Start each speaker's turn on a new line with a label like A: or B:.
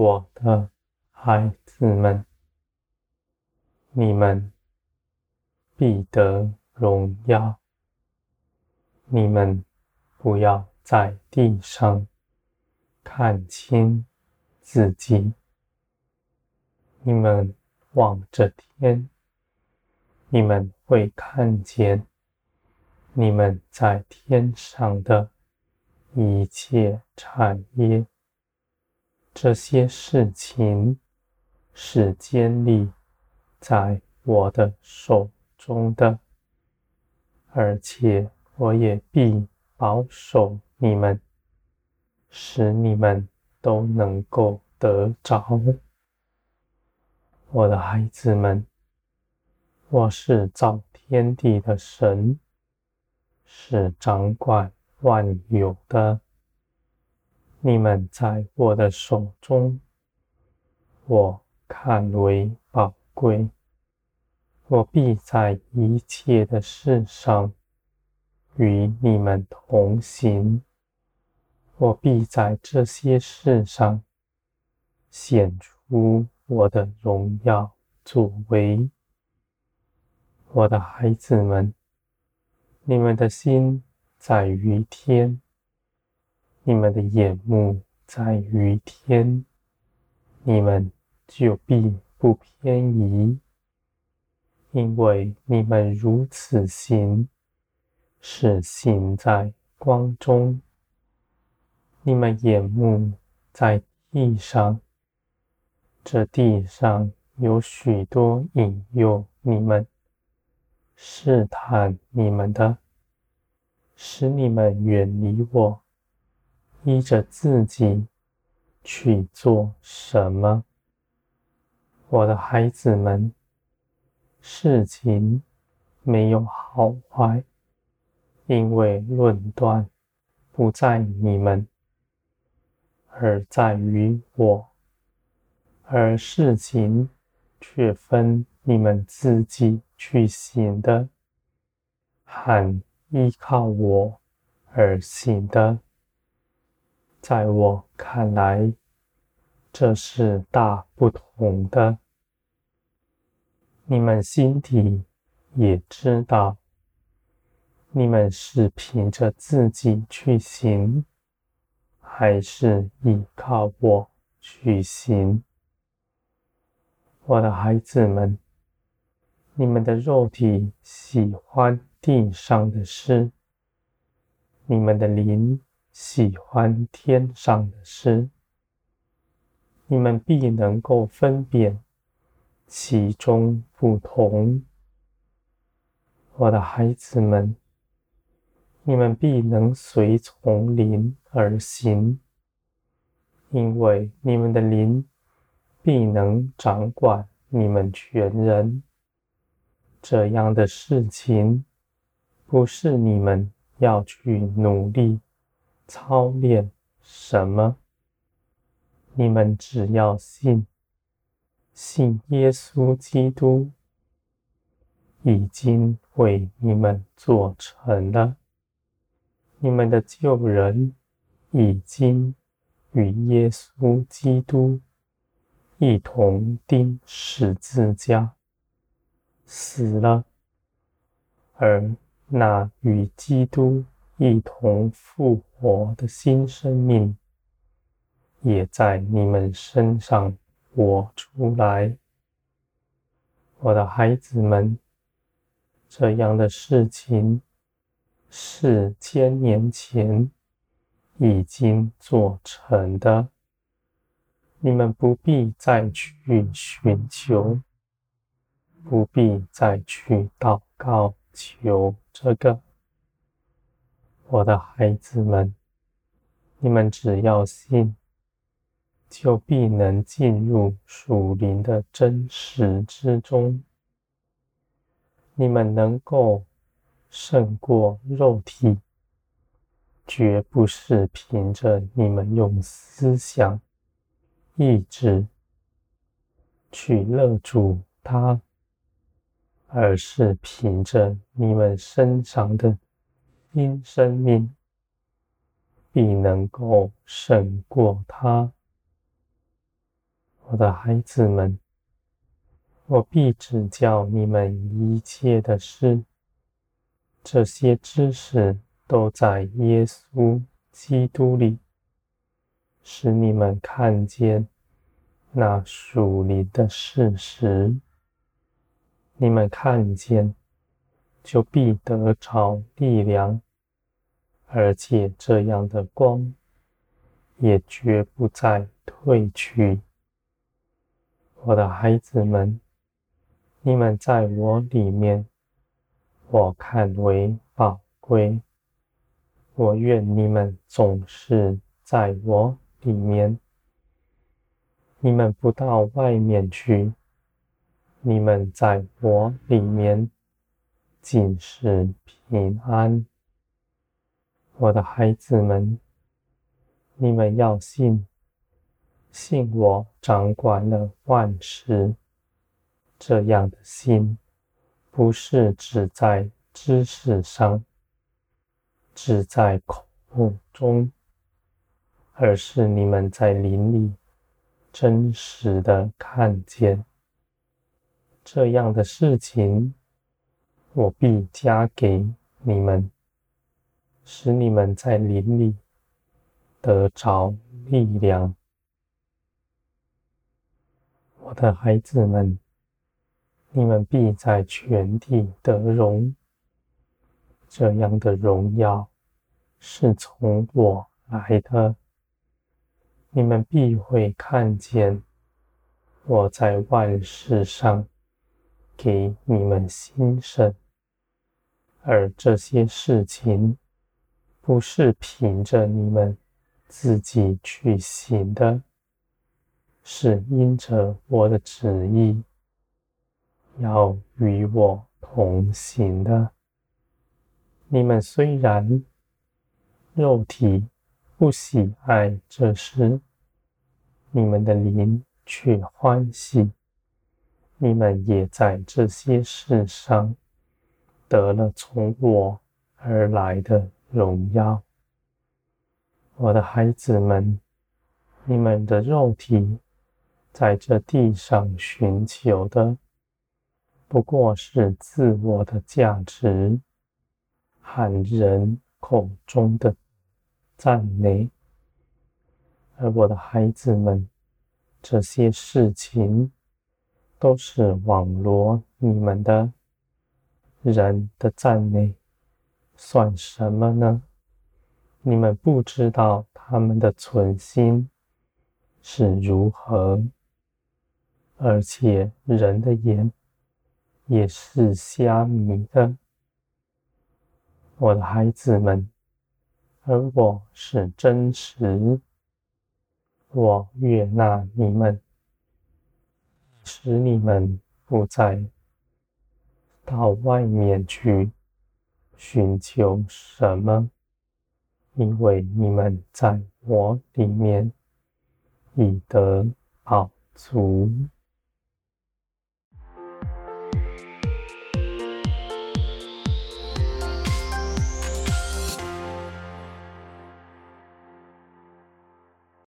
A: 我的孩子们，你们必得荣耀。你们不要在地上看清自己，你们望着天，你们会看见你们在天上的一切产业。这些事情是建立在我的手中的，而且我也必保守你们，使你们都能够得着。我的孩子们，我是造天地的神，是掌管万有的。你们在我的手中，我看为宝贵。我必在一切的事上与你们同行。我必在这些事上显出我的荣耀作为。我的孩子们，你们的心在于天。你们的眼目在于天，你们就必不偏移，因为你们如此行，是行在光中。你们眼目在地上，这地上有许多引诱你们、试探你们的，使你们远离我。依着自己去做什么，我的孩子们，事情没有好坏，因为论断不在你们，而在于我；而事情却分你们自己去行的，和依靠我而行的。在我看来，这是大不同的。你们心底也知道，你们是凭着自己去行，还是依靠我去行？我的孩子们，你们的肉体喜欢地上的事，你们的灵。喜欢天上的事，你们必能够分辨其中不同。我的孩子们，你们必能随从灵而行，因为你们的灵必能掌管你们全人。这样的事情，不是你们要去努力。操练什么？你们只要信，信耶稣基督已经为你们做成了。你们的旧人已经与耶稣基督一同钉十字架，死了，而那与基督。一同复我的新生命，也在你们身上活出来，我的孩子们。这样的事情是千年前已经做成的，你们不必再去寻求，不必再去祷告求这个。我的孩子们，你们只要信，就必能进入属灵的真实之中。你们能够胜过肉体，绝不是凭着你们用思想、意志去勒住它，而是凭着你们身上的。因生命必能够胜过他。我的孩子们，我必指教你们一切的事。这些知识都在耶稣基督里，使你们看见那属灵的事实。你们看见，就必得着力量，而且这样的光也绝不再退去。我的孩子们，你们在我里面，我看为宝贵。我愿你们总是在我里面。你们不到外面去，你们在我里面，尽是平安。我的孩子们，你们要信，信我掌管了万事。这样的心，不是只在知识上，只在口中，而是你们在灵里真实的看见。这样的事情，我必加给你们。使你们在林里得着力量，我的孩子们，你们必在全地得荣。这样的荣耀是从我来的，你们必会看见我在万事上给你们兴盛，而这些事情。不是凭着你们自己去行的，是因着我的旨意要与我同行的。你们虽然肉体不喜爱这事，你们的灵却欢喜。你们也在这些事上得了从我而来的。荣耀，我的孩子们，你们的肉体在这地上寻求的，不过是自我的价值和人口中的赞美。而我的孩子们，这些事情都是网罗你们的人的赞美。算什么呢？你们不知道他们的存心是如何，而且人的眼也是瞎迷的。我的孩子们，而我是真实，我悦纳你们，使你们不再到外面去。寻求什么？因为你们在我里面已得饱足。